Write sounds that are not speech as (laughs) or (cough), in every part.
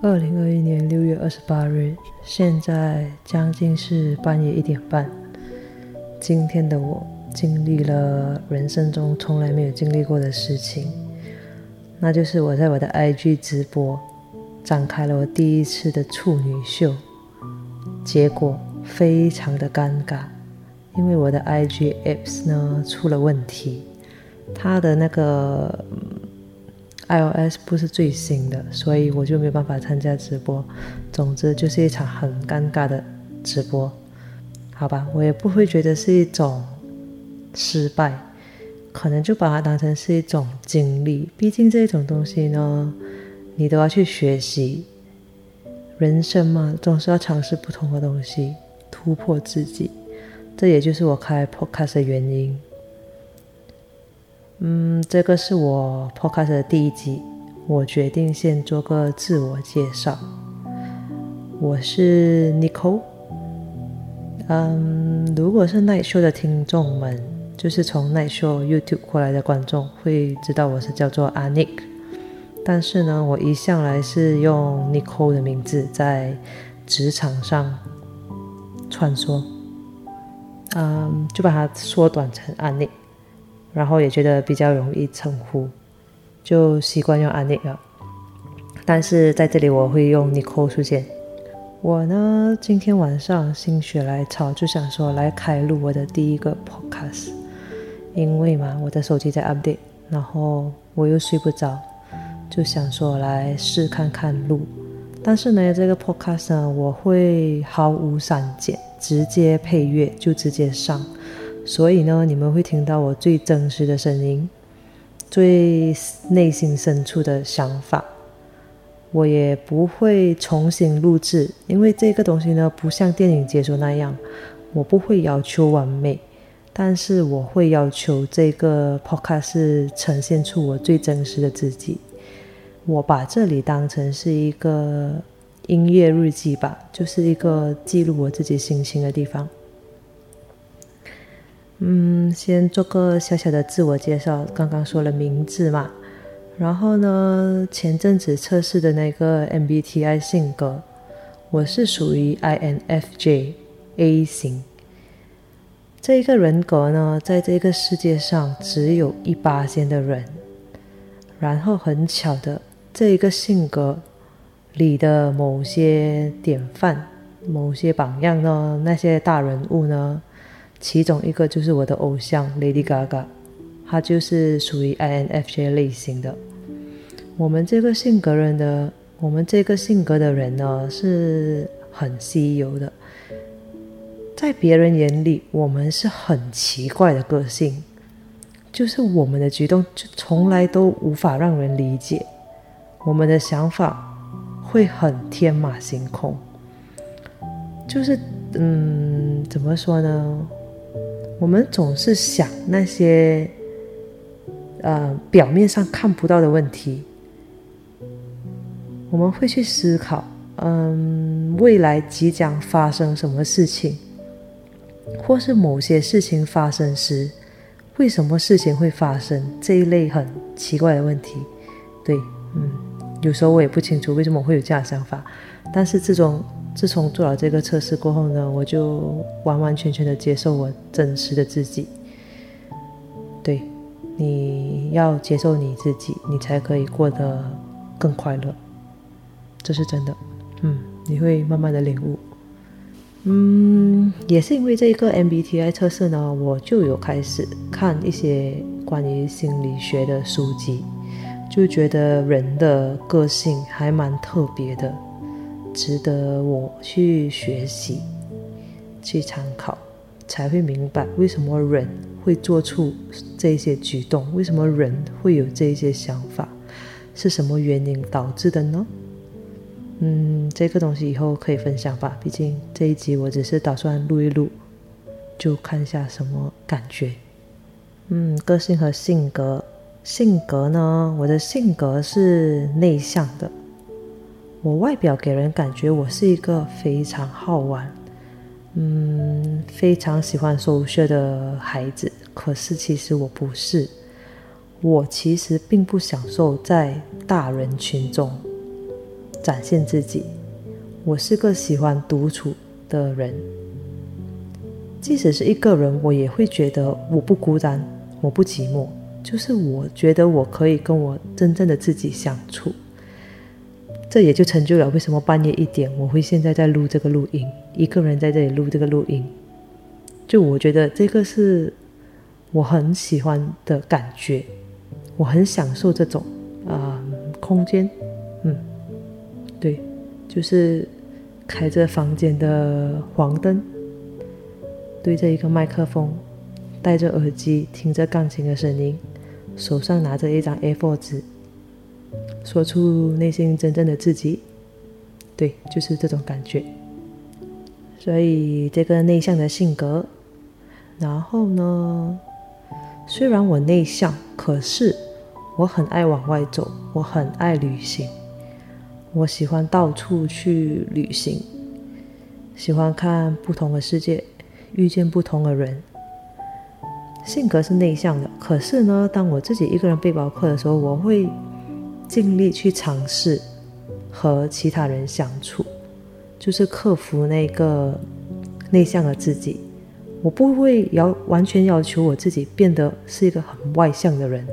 二零二一年六月二十八日，现在将近是半夜一点半。今天的我经历了人生中从来没有经历过的事情，那就是我在我的 IG 直播展开了我第一次的处女秀，结果非常的尴尬，因为我的 IG apps 呢出了问题，它的那个。iOS 不是最新的，所以我就没办法参加直播。总之就是一场很尴尬的直播，好吧，我也不会觉得是一种失败，可能就把它当成是一种经历。毕竟这种东西呢，你都要去学习。人生嘛，总是要尝试不同的东西，突破自己。这也就是我开 Podcast 的原因。嗯，这个是我 podcast 的第一集，我决定先做个自我介绍。我是 Nicole。嗯，如果是奈秀的听众们，就是从奈秀 YouTube 过来的观众，会知道我是叫做阿 Nick。但是呢，我一向来是用 Nicole 的名字在职场上穿梭，嗯，就把它缩短成阿 Nick。然后也觉得比较容易称呼，就习惯用 Annie 了。但是在这里我会用 Nicole 出现。我呢，今天晚上心血来潮就想说来开录我的第一个 Podcast，因为嘛，我的手机在 update，然后我又睡不着，就想说来试看看录。但是呢，这个 Podcast 呢，我会毫无删减，直接配乐就直接上。所以呢，你们会听到我最真实的声音，最内心深处的想法。我也不会重新录制，因为这个东西呢，不像电影解说那样，我不会要求完美，但是我会要求这个 podcast 呈现出我最真实的自己。我把这里当成是一个音乐日记吧，就是一个记录我自己心情的地方。嗯，先做个小小的自我介绍。刚刚说了名字嘛，然后呢，前阵子测试的那个 MBTI 性格，我是属于 INFJ A 型。这一个人格呢，在这个世界上只有一八仙的人。然后很巧的，这一个性格里的某些典范、某些榜样呢，那些大人物呢。其中一个就是我的偶像 Lady Gaga，她就是属于 INFJ 类型的。我们这个性格人的，我们这个性格的人呢，是很稀有的。在别人眼里，我们是很奇怪的个性，就是我们的举动就从来都无法让人理解，我们的想法会很天马行空，就是嗯，怎么说呢？我们总是想那些，呃，表面上看不到的问题。我们会去思考，嗯，未来即将发生什么事情，或是某些事情发生时，为什么事情会发生这一类很奇怪的问题。对，嗯，有时候我也不清楚为什么会有这样的想法，但是这种。自从做了这个测试过后呢，我就完完全全的接受我真实的自己。对，你要接受你自己，你才可以过得更快乐。这是真的，嗯，你会慢慢的领悟。嗯，也是因为这个 MBTI 测试呢，我就有开始看一些关于心理学的书籍，就觉得人的个性还蛮特别的。值得我去学习、去参考，才会明白为什么人会做出这些举动，为什么人会有这些想法，是什么原因导致的呢？嗯，这个东西以后可以分享吧。毕竟这一集我只是打算录一录，就看一下什么感觉。嗯，个性和性格，性格呢，我的性格是内向的。我外表给人感觉我是一个非常好玩，嗯，非常喜欢 social 的孩子。可是其实我不是，我其实并不享受在大人群中，展现自己。我是个喜欢独处的人，即使是一个人，我也会觉得我不孤单，我不寂寞。就是我觉得我可以跟我真正的自己相处，这也就成就了为什么半夜一点我会现在在录这个录音，一个人在这里录这个录音。就我觉得这个是我很喜欢的感觉，我很享受这种啊空间，嗯，对，就是开着房间的黄灯，对着一个麦克风，戴着耳机听着钢琴的声音，手上拿着一张 A4 纸，说出内心真正的自己，对，就是这种感觉。所以这个内向的性格。然后呢？虽然我内向，可是我很爱往外走，我很爱旅行，我喜欢到处去旅行，喜欢看不同的世界，遇见不同的人。性格是内向的，可是呢，当我自己一个人背包客的时候，我会尽力去尝试和其他人相处，就是克服那个内向的自己。我不会要完全要求我自己变得是一个很外向的人，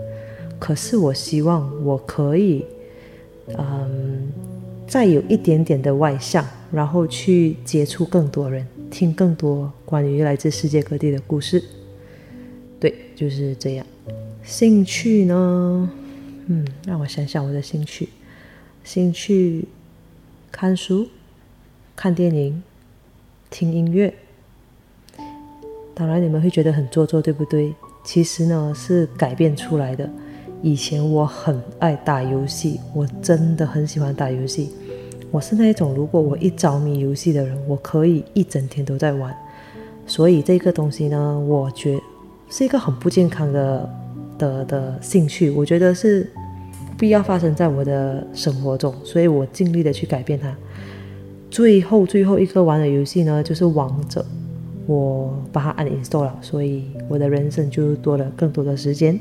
可是我希望我可以，嗯，再有一点点的外向，然后去接触更多人，听更多关于来自世界各地的故事。对，就是这样。兴趣呢？嗯，让我想想我的兴趣。兴趣，看书、看电影、听音乐。当然，你们会觉得很做作，对不对？其实呢，是改变出来的。以前我很爱打游戏，我真的很喜欢打游戏。我是那一种，如果我一着迷游戏的人，我可以一整天都在玩。所以这个东西呢，我觉是一个很不健康的的的兴趣。我觉得是必要发生在我的生活中，所以我尽力的去改变它。最后最后一个玩的游戏呢，就是王者。我把它 uninstall 了，所以我的人生就多了更多的时间，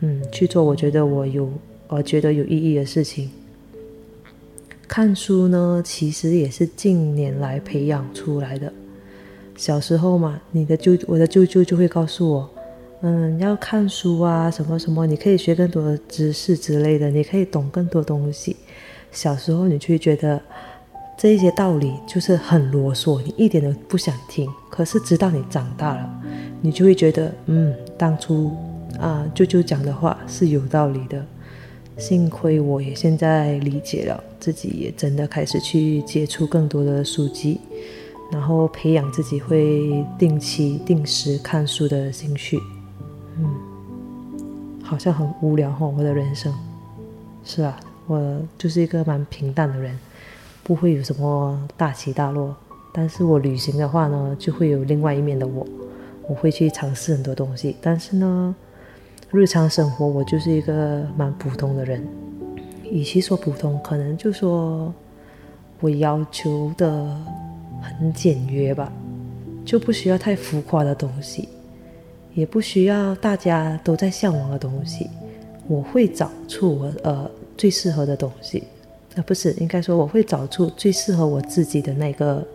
嗯，去做我觉得我有呃觉得有意义的事情。看书呢，其实也是近年来培养出来的。小时候嘛，你的舅我的舅舅就会告诉我，嗯，要看书啊，什么什么，你可以学更多的知识之类的，你可以懂更多东西。小时候你就会觉得。这一些道理就是很啰嗦，你一点都不想听。可是直到你长大了，你就会觉得，嗯，当初啊舅舅讲的话是有道理的。幸亏我也现在理解了，自己也真的开始去接触更多的书籍，然后培养自己会定期定时看书的兴趣。嗯，好像很无聊哈，我的人生。是啊，我就是一个蛮平淡的人。不会有什么大起大落，但是我旅行的话呢，就会有另外一面的我，我会去尝试很多东西。但是呢，日常生活我就是一个蛮普通的人，与其说普通，可能就说我要求的很简约吧，就不需要太浮夸的东西，也不需要大家都在向往的东西，我会找出我呃最适合的东西。啊，不是，应该说我会找出最适合我自己的那个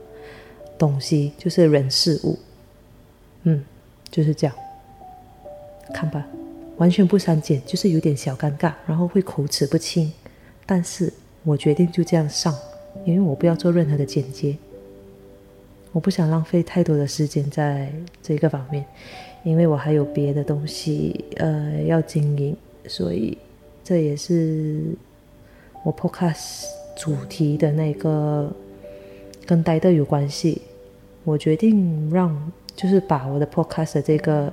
东西，就是人事物。嗯，就是这样。看吧，完全不删减，就是有点小尴尬，然后会口齿不清。但是我决定就这样上，因为我不要做任何的剪接，我不想浪费太多的时间在这个方面，因为我还有别的东西呃要经营，所以这也是。我 podcast 主题的那个跟呆的有关系，我决定让就是把我的 podcast 这个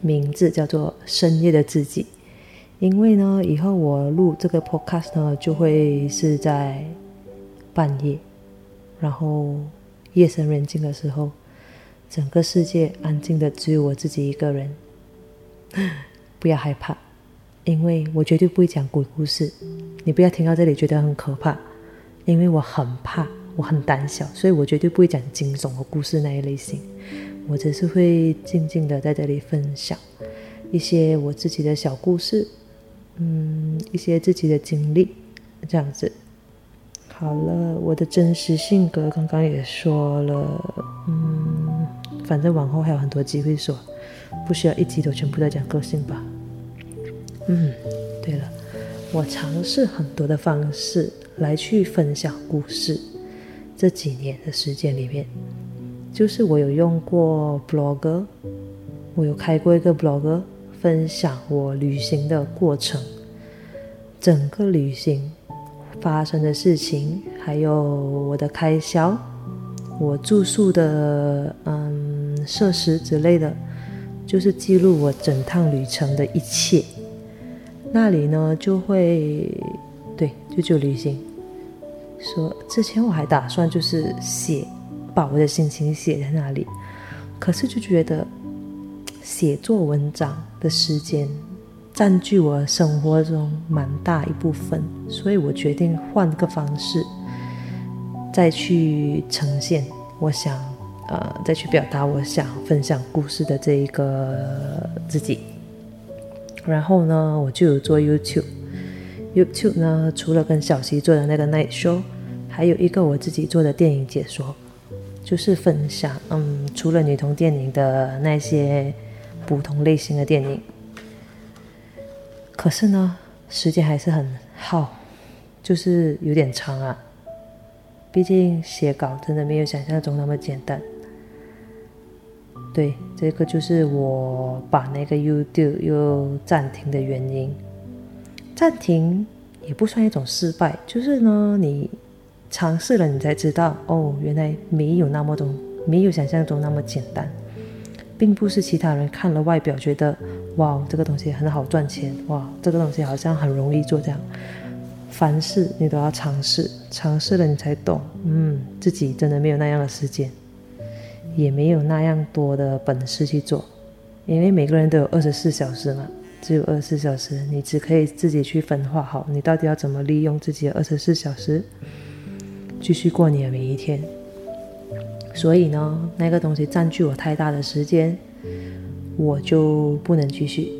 名字叫做深夜的自己，因为呢，以后我录这个 podcast 呢，就会是在半夜，然后夜深人静的时候，整个世界安静的只有我自己一个人，(laughs) 不要害怕。因为我绝对不会讲鬼故事，你不要听到这里觉得很可怕，因为我很怕，我很胆小，所以我绝对不会讲惊悚和故事那一类型。我只是会静静的在这里分享一些我自己的小故事，嗯，一些自己的经历，这样子。好了，我的真实性格刚刚也说了，嗯，反正往后还有很多机会说，不需要一集都全部在讲个性吧。嗯，对了，我尝试很多的方式来去分享故事。这几年的时间里面，就是我有用过 blog，我有开过一个 blog，分享我旅行的过程，整个旅行。发生的事情，还有我的开销，我住宿的嗯设施之类的，就是记录我整趟旅程的一切。那里呢就会对，就就旅行。说之前我还打算就是写，把我的心情写在那里，可是就觉得写作文章的时间。占据我生活中蛮大一部分，所以我决定换个方式，再去呈现我想，呃，再去表达我想分享故事的这一个自己。然后呢，我就有做 YouTube，YouTube 呢，除了跟小溪做的那个 Night Show，还有一个我自己做的电影解说，就是分享，嗯，除了女同电影的那些不同类型的电影。可是呢，时间还是很耗，就是有点长啊。毕竟写稿真的没有想象中那么简单。对，这个就是我把那个 YouTube 又暂停的原因。暂停也不算一种失败，就是呢，你尝试了，你才知道哦，原来没有那么多，没有想象中那么简单。并不是其他人看了外表觉得，哇，这个东西很好赚钱，哇，这个东西好像很容易做这样。凡事你都要尝试，尝试了你才懂，嗯，自己真的没有那样的时间，也没有那样多的本事去做。因为每个人都有二十四小时嘛，只有二十四小时，你只可以自己去分化好，你到底要怎么利用自己的二十四小时，继续过你的每一天。所以呢，那个东西占据我太大的时间，我就不能继续，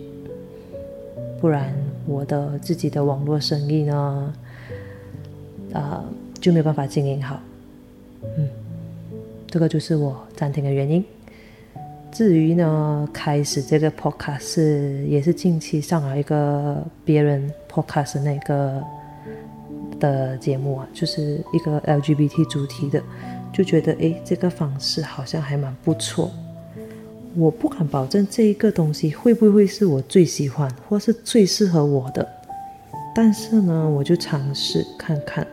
不然我的自己的网络生意呢，啊，就没有办法经营好。嗯，这个就是我暂停的原因。至于呢，开始这个 podcast 是也是近期上了一个别人 podcast 那个的节目啊，就是一个 LGBT 主题的。就觉得哎，这个方式好像还蛮不错。我不敢保证这一个东西会不会是我最喜欢或是最适合我的，但是呢，我就尝试看看。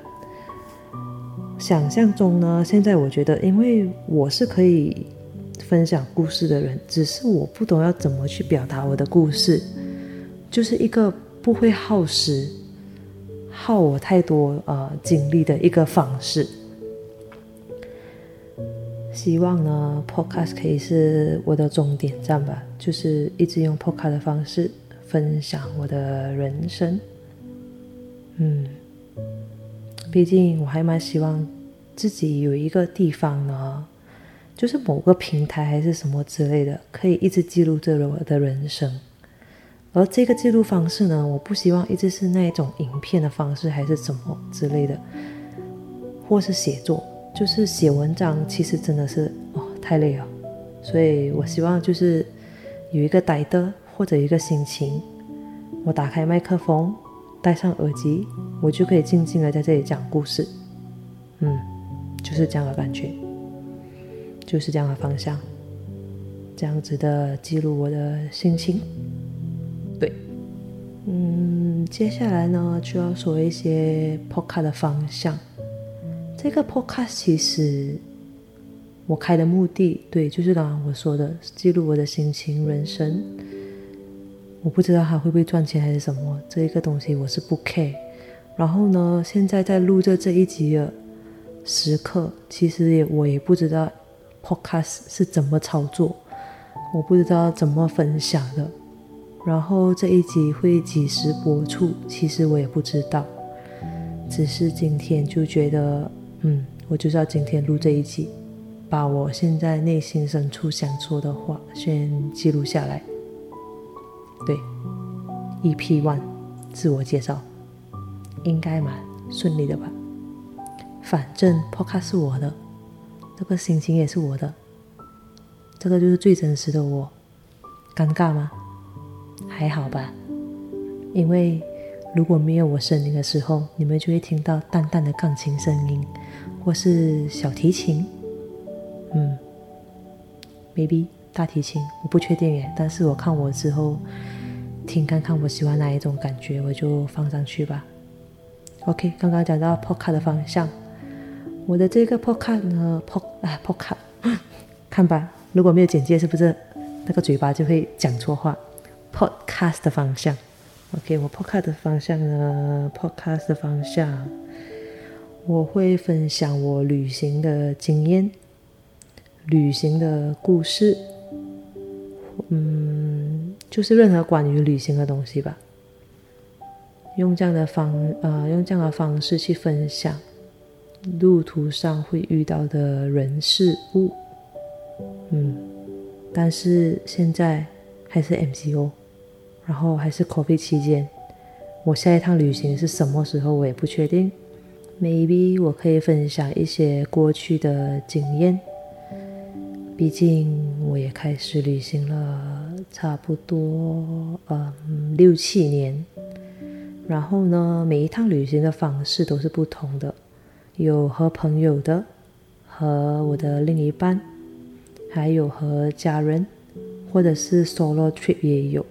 想象中呢，现在我觉得，因为我是可以分享故事的人，只是我不懂要怎么去表达我的故事，就是一个不会耗时、耗我太多呃精力的一个方式。希望呢，Podcast 可以是我的终点站吧，就是一直用 Podcast 的方式分享我的人生。嗯，毕竟我还蛮希望自己有一个地方呢，就是某个平台还是什么之类的，可以一直记录着我的人生。而这个记录方式呢，我不希望一直是那种影片的方式，还是什么之类的，或是写作。就是写文章，其实真的是哦太累了，所以我希望就是有一个呆的或者一个心情，我打开麦克风，戴上耳机，我就可以静静的在这里讲故事，嗯，就是这样的感觉，就是这样的方向，这样子的记录我的心情，对，嗯，接下来呢就要说一些 podcast 的方向。这个 podcast 其实我开的目的，对，就是刚刚我说的，记录我的心情、人生。我不知道他会不会赚钱还是什么，这一个东西我是不 care。然后呢，现在在录着这一集的时刻，其实也我也不知道 podcast 是怎么操作，我不知道怎么分享的。然后这一集会几时播出，其实我也不知道。只是今天就觉得。嗯，我就是要今天录这一集，把我现在内心深处想说的话先记录下来。对，EP One，自我介绍，应该蛮顺利的吧？反正 Podcast 是我的，这个心情也是我的，这个就是最真实的我。尴尬吗？还好吧，因为如果没有我声音的时候，你们就会听到淡淡的钢琴声音，或是小提琴，嗯，maybe 大提琴，我不确定耶。但是我看我之后听看看我喜欢哪一种感觉，我就放上去吧。OK，刚刚讲到 Podcast 的方向，我的这个 Podcast 呢，Pod 啊 Podcast，(laughs) 看吧，如果没有简介，是不是那个嘴巴就会讲错话？Podcast 的方向，OK，我 Podcast 的方向呢？Podcast 的方向，我会分享我旅行的经验、旅行的故事，嗯，就是任何关于旅行的东西吧。用这样的方呃，用这样的方式去分享路途上会遇到的人事物，嗯，但是现在还是 MCO。然后还是 COVID 期间，我下一趟旅行是什么时候我也不确定。Maybe 我可以分享一些过去的经验，毕竟我也开始旅行了差不多嗯六七年。然后呢，每一趟旅行的方式都是不同的，有和朋友的，和我的另一半，还有和家人，或者是 solo trip 也有。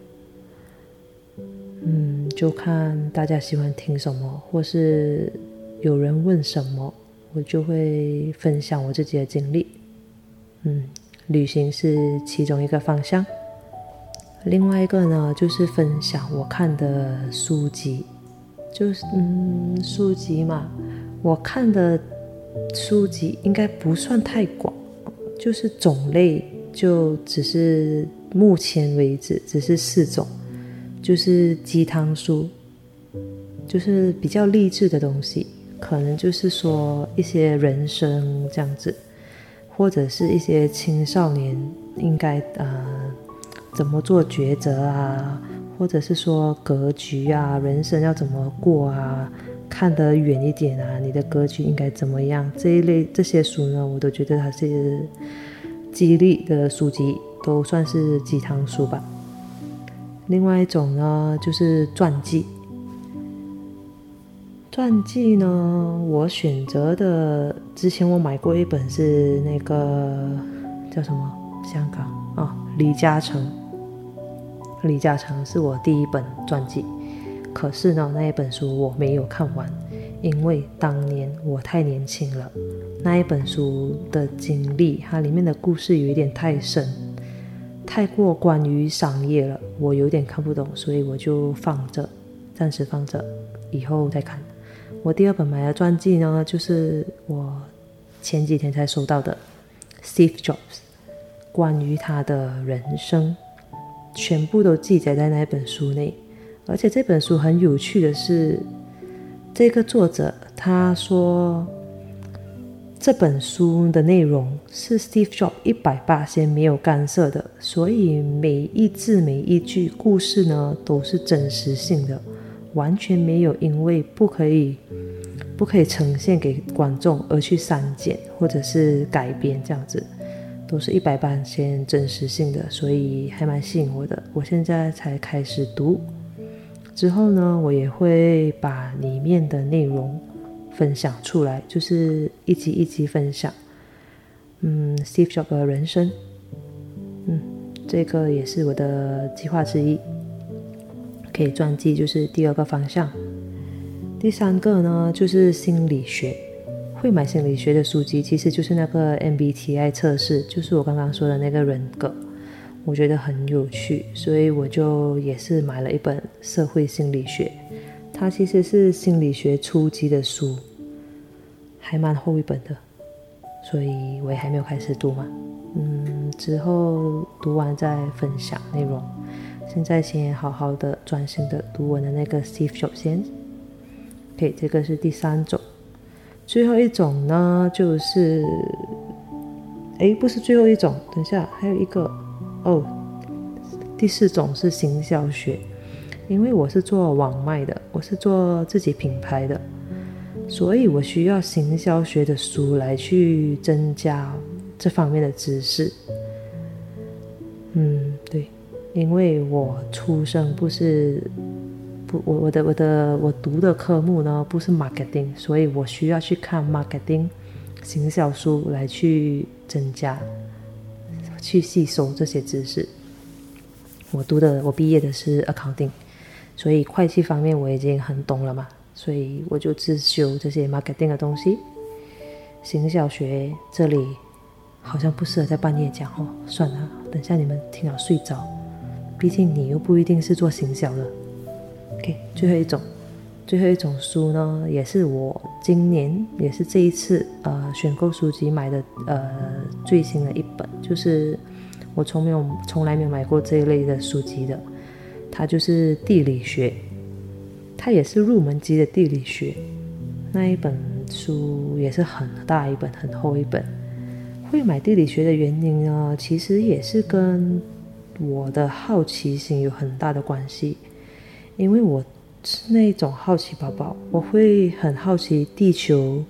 嗯，就看大家喜欢听什么，或是有人问什么，我就会分享我自己的经历。嗯，旅行是其中一个方向，另外一个呢，就是分享我看的书籍，就是嗯，书籍嘛，我看的书籍应该不算太广，就是种类就只是目前为止只是四种。就是鸡汤书，就是比较励志的东西，可能就是说一些人生这样子，或者是一些青少年应该呃怎么做抉择啊，或者是说格局啊，人生要怎么过啊，看得远一点啊，你的格局应该怎么样？这一类这些书呢，我都觉得它是激励的书籍，都算是鸡汤书吧。另外一种呢，就是传记。传记呢，我选择的之前我买过一本是那个叫什么？香港啊，李嘉诚。李嘉诚是我第一本传记，可是呢，那一本书我没有看完，因为当年我太年轻了。那一本书的经历，它里面的故事有一点太深。太过关于商业了，我有点看不懂，所以我就放着，暂时放着，以后再看。我第二本买的传记呢，就是我前几天才收到的，Steve Jobs，关于他的人生，全部都记载在那一本书内。而且这本书很有趣的是，这个作者他说。这本书的内容是 Steve Jobs 一百八先没有干涉的，所以每一字每一句故事呢都是真实性的，完全没有因为不可以不可以呈现给观众而去删减或者是改编这样子，都是一百八先真实性的，所以还蛮吸引我的。我现在才开始读，之后呢，我也会把里面的内容。分享出来就是一集一集分享，嗯，Steve Jobs 的人生，嗯，这个也是我的计划之一，可以传记就是第二个方向。第三个呢就是心理学，会买心理学的书籍，其实就是那个 MBTI 测试，就是我刚刚说的那个人格，我觉得很有趣，所以我就也是买了一本社会心理学，它其实是心理学初级的书。还蛮厚一本的，所以我也还没有开始读嘛。嗯，之后读完再分享内容。现在先好好的专心的读我的那个 Steve Jobs 先。OK，这个是第三种。最后一种呢，就是，哎，不是最后一种，等一下还有一个哦。第四种是行销学，因为我是做网卖的，我是做自己品牌的。所以我需要行销学的书来去增加这方面的知识。嗯，因为我出生不是不我我的我的我读的科目呢不是 marketing，所以我需要去看 marketing 行销书来去增加去吸收这些知识。我读的我毕业的是 accounting，所以会计方面我已经很懂了嘛，所以我就自修这些 marketing 的东西。行销学这里。好像不适合在半夜讲哦，算了，等下你们听了睡着。毕竟你又不一定是做行销的。OK，最后一种，最后一种书呢，也是我今年也是这一次呃选购书籍买的呃最新的一本，就是我从没有从来没有买过这一类的书籍的，它就是地理学，它也是入门级的地理学。那一本书也是很大一本，很厚一本。会买地理学的原因呢，其实也是跟我的好奇心有很大的关系。因为我是那种好奇宝宝，我会很好奇地球，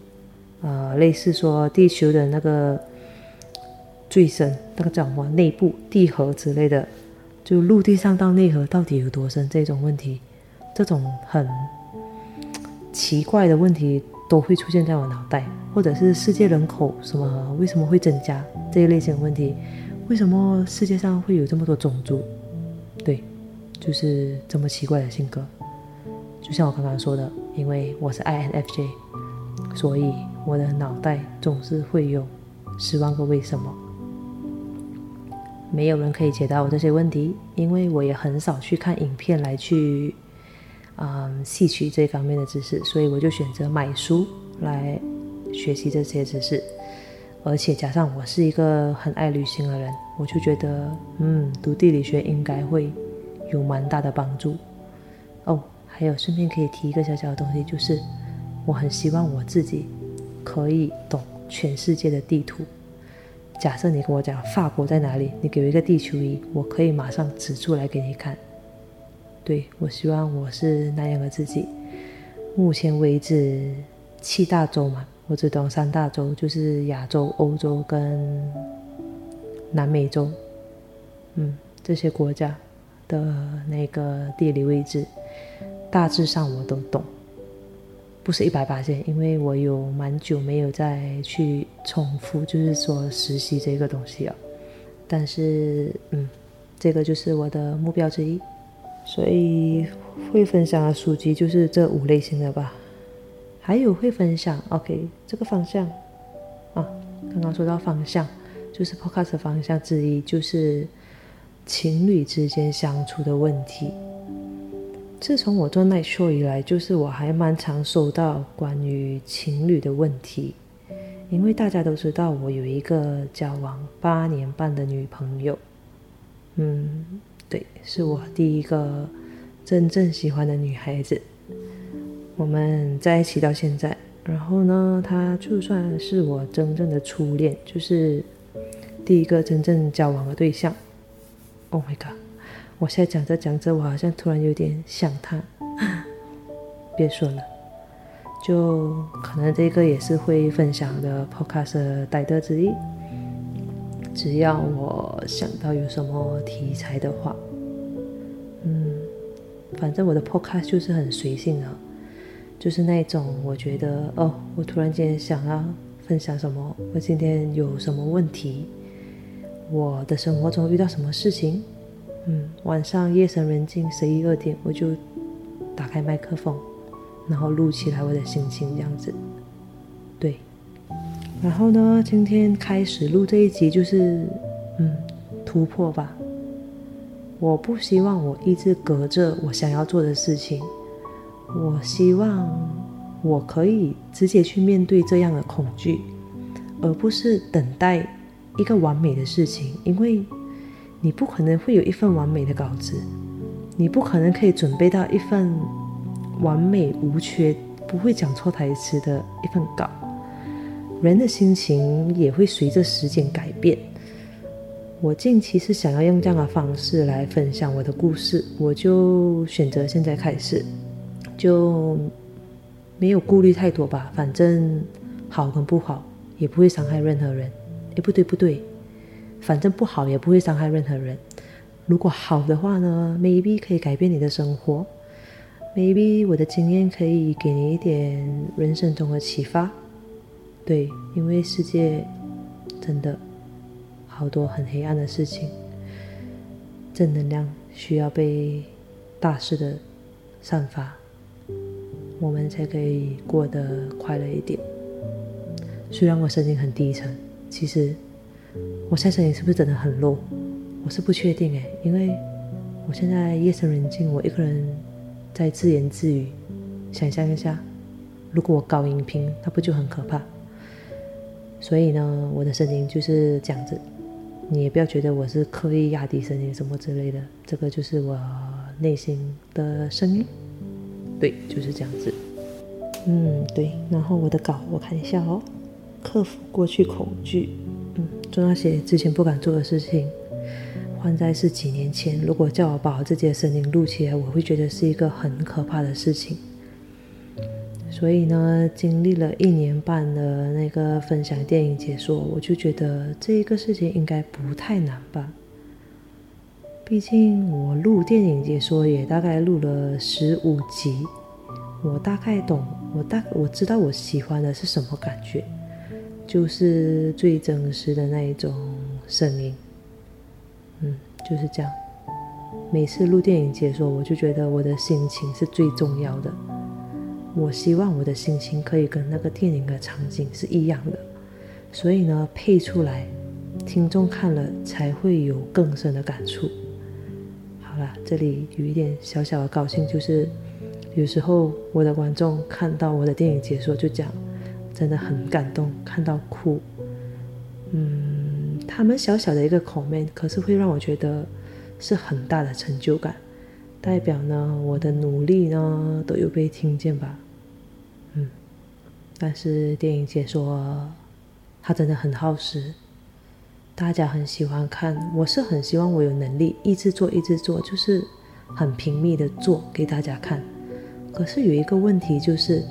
呃，类似说地球的那个最深那个叫什么内部地核之类的，就陆地上到内核到底有多深这种问题，这种很奇怪的问题。都会出现在我脑袋，或者是世界人口什么为什么会增加这一类型的问题，为什么世界上会有这么多种族？对，就是这么奇怪的性格。就像我刚刚说的，因为我是 INFJ，所以我的脑袋总是会有十万个为什么。没有人可以解答我这些问题，因为我也很少去看影片来去。嗯，吸取这方面的知识，所以我就选择买书来学习这些知识。而且加上我是一个很爱旅行的人，我就觉得，嗯，读地理学应该会有蛮大的帮助。哦，还有顺便可以提一个小小的东西，就是我很希望我自己可以懂全世界的地图。假设你跟我讲法国在哪里，你给我一个地球仪，我可以马上指出来给你看。对我希望我是那样的自己。目前为止，七大洲嘛，我只懂三大洲，就是亚洲、欧洲跟南美洲。嗯，这些国家的那个地理位置，大致上我都懂。不是一百八线，因为我有蛮久没有再去重复，就是说实习这个东西啊。但是，嗯，这个就是我的目标之一。所以会分享的书籍就是这五类型的吧，还有会分享，OK，这个方向啊，刚刚说到方向，就是 Podcast 方向之一，就是情侣之间相处的问题。自从我做 Night Show 以来，就是我还蛮常收到关于情侣的问题，因为大家都知道我有一个交往八年半的女朋友，嗯。对，是我第一个真正喜欢的女孩子。我们在一起到现在，然后呢，他就算是我真正的初恋，就是第一个真正交往的对象。Oh my god！我现在讲着讲着，我好像突然有点想他。(laughs) 别说了，就可能这个也是会分享的 Podcast 的带的之一。只要我想到有什么题材的话，嗯，反正我的 podcast 就是很随性的，就是那种我觉得哦，我突然间想要分享什么，我今天有什么问题，我的生活中遇到什么事情，嗯，晚上夜深人静十一二点，我就打开麦克风，然后录起来我的心情这样子，对。然后呢，今天开始录这一集就是，嗯，突破吧。我不希望我一直隔着我想要做的事情，我希望我可以直接去面对这样的恐惧，而不是等待一个完美的事情。因为你不可能会有一份完美的稿子，你不可能可以准备到一份完美无缺、不会讲错台词的一份稿。人的心情也会随着时间改变。我近期是想要用这样的方式来分享我的故事，我就选择现在开始，就没有顾虑太多吧，反正好跟不好也不会伤害任何人。哎，不对不对，反正不好也不会伤害任何人。如果好的话呢，maybe 可以改变你的生活，maybe 我的经验可以给你一点人生中的启发。对，因为世界真的好多很黑暗的事情，正能量需要被大肆的散发，我们才可以过得快乐一点。虽然我声音很低沉，其实我现在声音是不是真的很弱？我是不确定诶，因为我现在夜深人静，我一个人在自言自语。想象一下，如果我高音频，那不就很可怕？所以呢，我的声音就是这样子。你也不要觉得我是刻意压低声音什么之类的，这个就是我内心的声音。对，就是这样子。嗯，对。然后我的稿，我看一下哦。克服过去恐惧，嗯，做那些之前不敢做的事情。换在是几年前，如果叫我把我自己的声音录起来，我会觉得是一个很可怕的事情。所以呢，经历了一年半的那个分享电影解说，我就觉得这一个事情应该不太难吧。毕竟我录电影解说也大概录了十五集，我大概懂，我大我知道我喜欢的是什么感觉，就是最真实的那一种声音。嗯，就是这样。每次录电影解说，我就觉得我的心情是最重要的。我希望我的心情可以跟那个电影的场景是一样的，所以呢，配出来，听众看了才会有更深的感触。这里有一点小小的高兴，就是有时候我的观众看到我的电影解说就讲，真的很感动，看到哭。嗯。他们小小的一个 comment，可是会让我觉得是很大的成就感，代表呢我的努力呢都有被听见吧，嗯，但是电影解说它真的很耗时，大家很喜欢看，我是很希望我有能力一直做一直做，就是很拼命的做给大家看，可是有一个问题就是，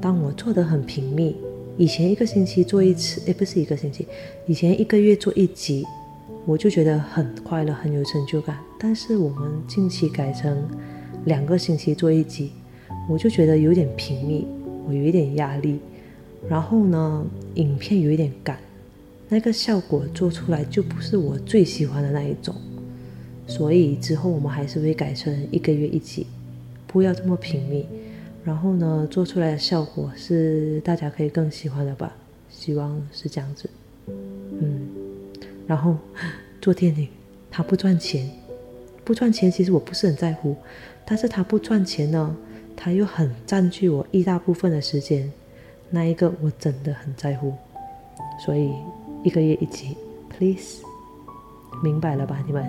当我做的很拼命。以前一个星期做一次，诶，不是一个星期，以前一个月做一集，我就觉得很快乐，很有成就感。但是我们近期改成两个星期做一集，我就觉得有点频密，我有一点压力。然后呢，影片有一点赶，那个效果做出来就不是我最喜欢的那一种。所以之后我们还是会改成一个月一集，不要这么频密。然后呢，做出来的效果是大家可以更喜欢的吧？希望是这样子。嗯，然后 (laughs) 做电影，它不赚钱，不赚钱其实我不是很在乎，但是它不赚钱呢，它又很占据我一大部分的时间，那一个我真的很在乎。所以一个月一集，please，明白了吧，你们？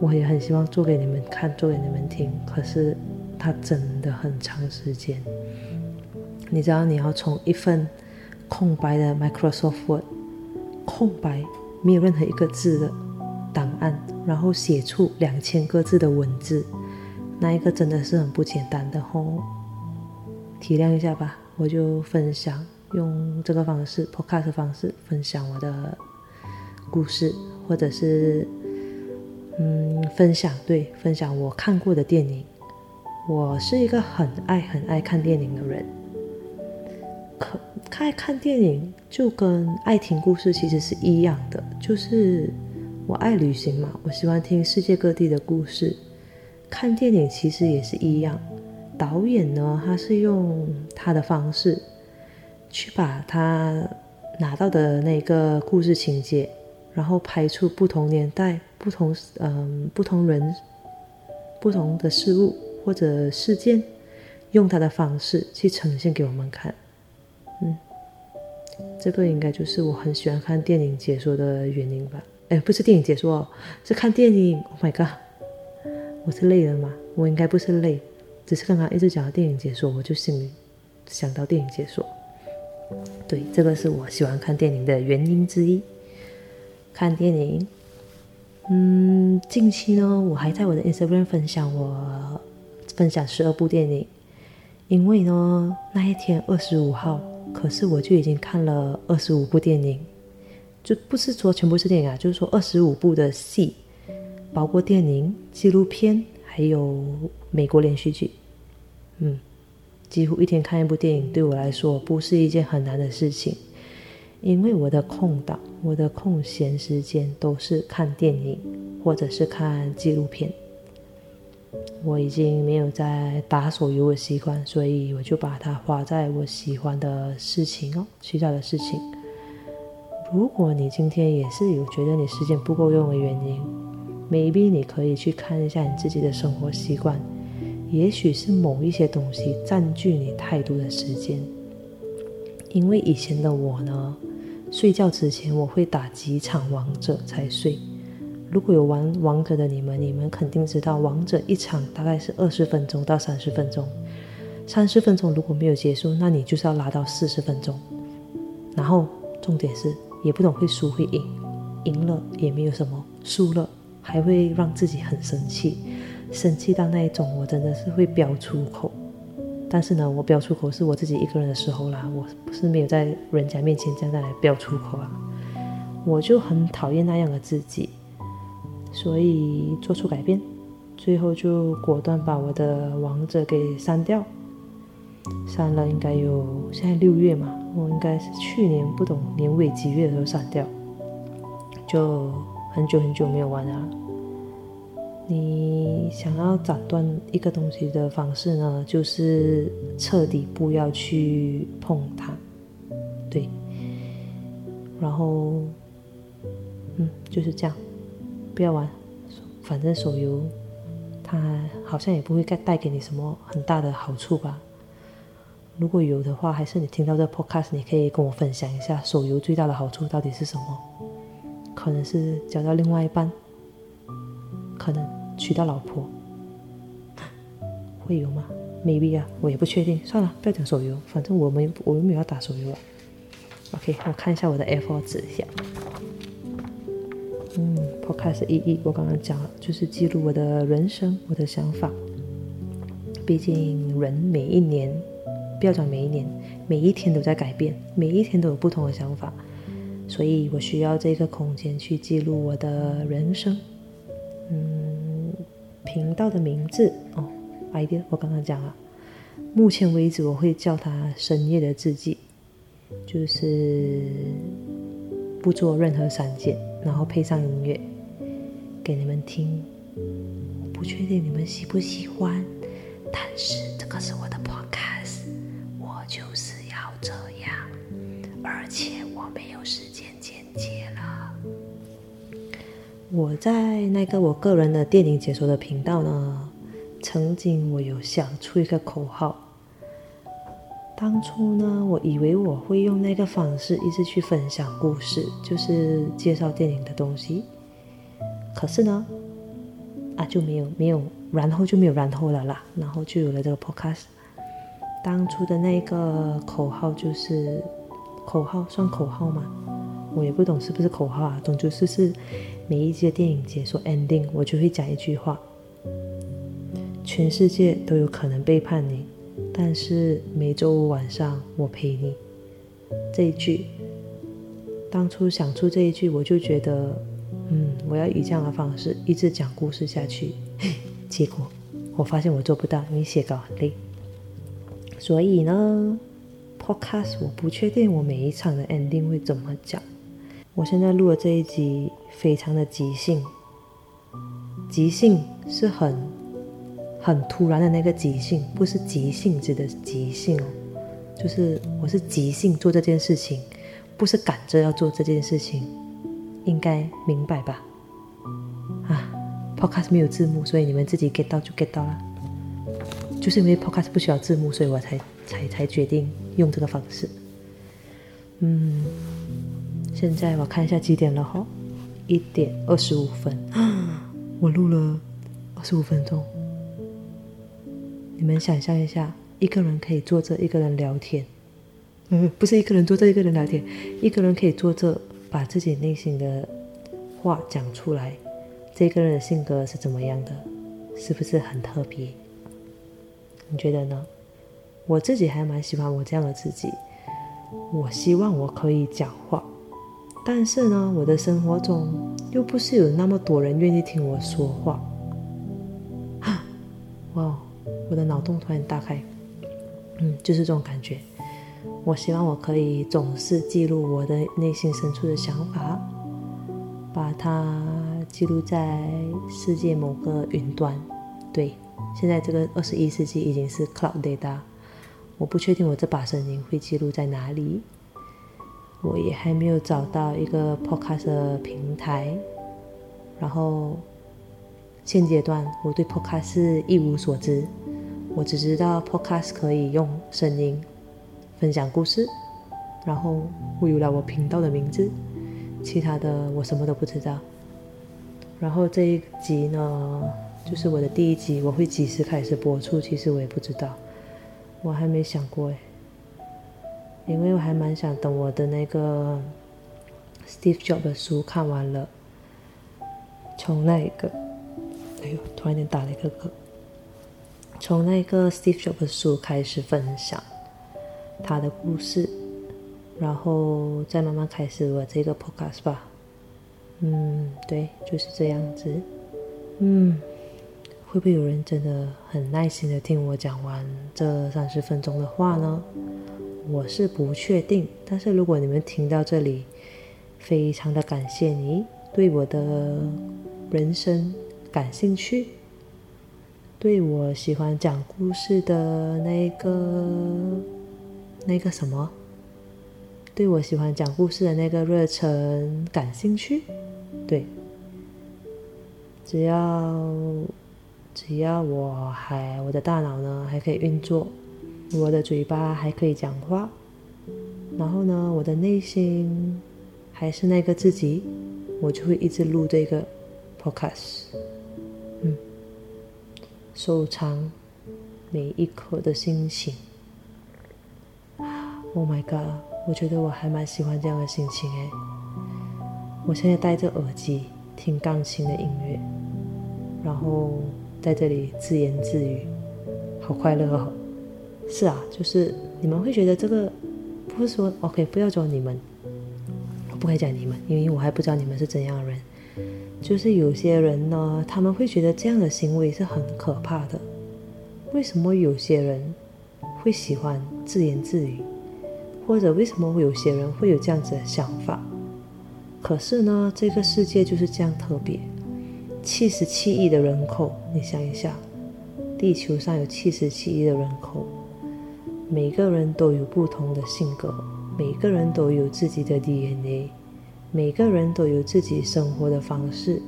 我也很希望做给你们看，做给你们听，可是。它真的很长时间，你知道你要从一份空白的 Microsoft Word，空白没有任何一个字的档案，然后写出两千个字的文字，那一个真的是很不简单的吼，体谅一下吧，我就分享用这个方式 Podcast 方式分享我的故事，或者是嗯分享对分享我看过的电影。我是一个很爱很爱看电影的人，可爱看电影就跟爱听故事其实是一样的，就是我爱旅行嘛，我喜欢听世界各地的故事。看电影其实也是一样，导演呢，他是用他的方式去把他拿到的那个故事情节，然后拍出不同年代、不同嗯不同人、不同的事物。或者事件，用他的方式去呈现给我们看，嗯，这个应该就是我很喜欢看电影解说的原因吧？哎，不是电影解说，是看电影。Oh my god，我是累了吗？我应该不是累，只是刚刚一直讲到电影解说，我就心里想到电影解说。对，这个是我喜欢看电影的原因之一。看电影，嗯，近期呢，我还在我的 Instagram 分享我。分享十二部电影，因为呢，那一天二十五号，可是我就已经看了二十五部电影，就不是说全部是电影啊，就是说二十五部的戏，包括电影、纪录片，还有美国连续剧。嗯，几乎一天看一部电影，对我来说不是一件很难的事情。因为我的空档、我的空闲时间都是看电影或者是看纪录片。我已经没有在打手游的习惯，所以我就把它花在我喜欢的事情哦，其他的事情。如果你今天也是有觉得你时间不够用的原因，maybe 你可以去看一下你自己的生活习惯，也许是某一些东西占据你太多的时间。因为以前的我呢。睡觉之前我会打几场王者才睡。如果有玩王者的你们，你们肯定知道，王者一场大概是二十分钟到三十分钟。三十分钟如果没有结束，那你就是要拉到四十分钟。然后重点是，也不懂会输会赢，赢了也没有什么，输了还会让自己很生气，生气到那一种，我真的是会飙出口。但是呢，我飙出口是我自己一个人的时候啦，我不是没有在人家面前这样来飙出口啊。我就很讨厌那样的自己，所以做出改变，最后就果断把我的王者给删掉。删了应该有现在六月嘛，我应该是去年不懂年尾几月的时候删掉，就很久很久没有玩了。你想要斩断一个东西的方式呢，就是彻底不要去碰它，对。然后，嗯，就是这样，不要玩。反正手游，它好像也不会带带给你什么很大的好处吧。如果有的话，还是你听到这 podcast，你可以跟我分享一下手游最大的好处到底是什么？可能是交到另外一半。可能娶到老婆会有吗？maybe 啊，我也不确定。算了，不要讲手游，反正我们我又没有要打手游。OK，我看一下我的 F4 指一下。嗯，Podcast 一一我刚刚讲了，就是记录我的人生，我的想法。毕竟人每一年，不要讲每一年，每一天都在改变，每一天都有不同的想法，所以我需要这个空间去记录我的人生。嗯，频道的名字哦，idea 我刚刚讲了，目前为止我会叫它深夜的字迹，就是不做任何删减，然后配上音乐给你们听。不确定你们喜不喜欢，但是这个是我的 podcast，我就是要这样，而且我没有时间剪接了。我在那个我个人的电影解说的频道呢，曾经我有想出一个口号。当初呢，我以为我会用那个方式一直去分享故事，就是介绍电影的东西。可是呢，啊就没有没有，然后就没有然后了啦，然后就有了这个 podcast。当初的那个口号就是口号，算口号吗？我也不懂是不是口号啊，总之是是。每一集电影解说 ending，我就会讲一句话：全世界都有可能背叛你，但是每周五晚上我陪你。这一句，当初想出这一句，我就觉得，嗯，我要以这样的方式一直讲故事下去。(laughs) 结果我发现我做不到，因为写稿很累。所以呢，podcast 我不确定我每一场的 ending 会怎么讲。我现在录的这一集非常的即兴，即兴是很很突然的那个即兴，不是即兴指的即兴哦，就是我是即兴做这件事情，不是赶着要做这件事情，应该明白吧？啊，Podcast 没有字幕，所以你们自己 get 到就 get 到了，就是因为 Podcast 不需要字幕，所以我才才才决定用这个方式，嗯。现在我看一下几点了哈，一点二十五分，我录了二十五分钟。你们想象一下，一个人可以坐着一个人聊天，嗯，不是一个人坐着一个人聊天，一个人可以坐着把自己内心的话讲出来，这个人的性格是怎么样的？是不是很特别？你觉得呢？我自己还蛮喜欢我这样的自己。我希望我可以讲话，但是呢，我的生活中又不是有那么多人愿意听我说话。(gasps) 哇，我的脑洞突然大开，嗯，就是这种感觉。我希望我可以总是记录我的内心深处的想法，把它记录在世界某个云端。对，现在这个二十一世纪已经是 cloud data。我不确定我这把声音会记录在哪里，我也还没有找到一个 podcast 的平台。然后现阶段我对 podcast 一无所知，我只知道 podcast 可以用声音分享故事，然后我有了我频道的名字，其他的我什么都不知道。然后这一集呢，就是我的第一集，我会几时开始播出，其实我也不知道。我还没想过哎，因为我还蛮想等我的那个 Steve Jobs 的书看完了，从那个，哎呦，突然间打了一个嗝，从那个 Steve Jobs 的书开始分享他的故事，然后再慢慢开始我这个 Podcast 吧。嗯，对，就是这样子。嗯。会不会有人真的很耐心的听我讲完这三十分钟的话呢？我是不确定。但是如果你们听到这里，非常的感谢你对我的人生感兴趣，对我喜欢讲故事的那个那个什么，对我喜欢讲故事的那个热忱感兴趣，对，只要。只要我还我的大脑呢还可以运作，我的嘴巴还可以讲话，然后呢我的内心还是那个自己，我就会一直录这个 podcast，嗯，收藏每一刻的心情。Oh my god，我觉得我还蛮喜欢这样的心情诶。我现在戴着耳机听钢琴的音乐，然后。在这里自言自语，好快乐哦！是啊，就是你们会觉得这个不是说 OK，不要说你们，我不会讲你们，因为我还不知道你们是怎样的人。就是有些人呢，他们会觉得这样的行为是很可怕的。为什么有些人会喜欢自言自语，或者为什么会有些人会有这样子的想法？可是呢，这个世界就是这样特别。七十七亿的人口，你想一下，地球上有七十七亿的人口，每个人都有不同的性格，每个人都有自己的 DNA，每个人都有自己生活的方式，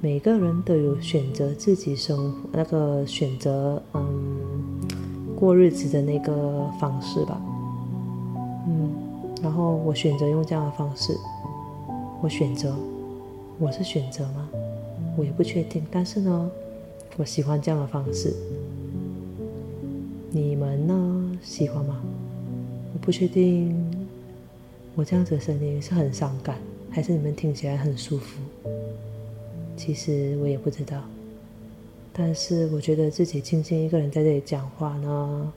每个人都有选择自己生那个选择嗯过日子的那个方式吧，嗯，然后我选择用这样的方式，我选择，我是选择吗？我也不确定，但是呢，我喜欢这样的方式。你们呢？喜欢吗？我不确定，我这样子的声音是很伤感，还是你们听起来很舒服？其实我也不知道。但是我觉得自己静静一个人在这里讲话呢，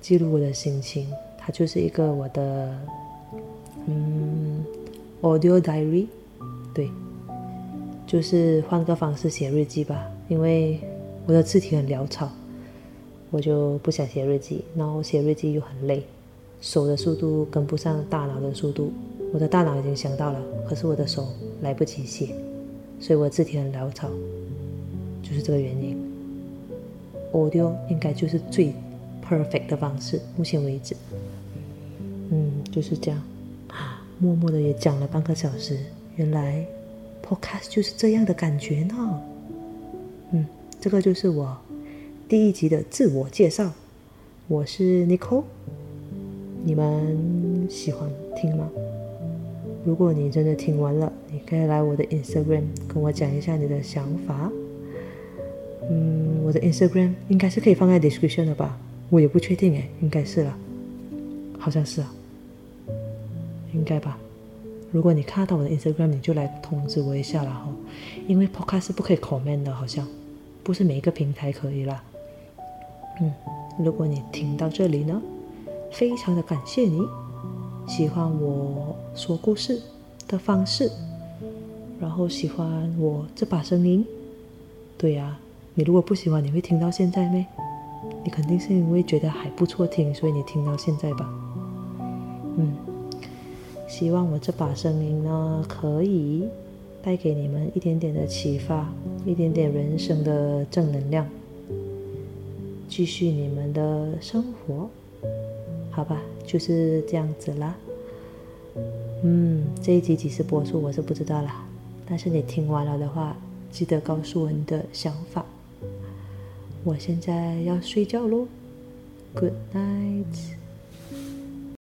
记录我的心情，它就是一个我的嗯，audio diary，对。就是换个方式写日记吧，因为我的字体很潦草，我就不想写日记。然后写日记又很累，手的速度跟不上大脑的速度。我的大脑已经想到了，可是我的手来不及写，所以我字体很潦草，就是这个原因。Audio 应该就是最 perfect 的方式，目前为止。嗯，就是这样，默默的也讲了半个小时，原来。Podcast 就是这样的感觉呢。嗯，这个就是我第一集的自我介绍。我是 Nicole，你们喜欢听吗？如果你真的听完了，你可以来我的 Instagram 跟我讲一下你的想法。嗯，我的 Instagram 应该是可以放在 description 的吧？我也不确定诶，应该是了，好像是啊，应该吧。如果你看到我的 Instagram，你就来通知我一下了哈，因为 Podcast 是不可以 comment 的，好像不是每一个平台可以啦。嗯，如果你听到这里呢，非常的感谢你，喜欢我说故事的方式，然后喜欢我这把声音。对呀，你如果不喜欢，你会听到现在没？你肯定是因为觉得还不错听，所以你听到现在吧。嗯，希望我这把声音呢，可以带给你们一点点的启发，一点点人生的正能量，继续你们的生活，好吧？就是这样子啦。嗯，这一集几时播出我是不知道啦，但是你听完了的话，记得告诉我你的想法。我现在要睡觉喽，Good night。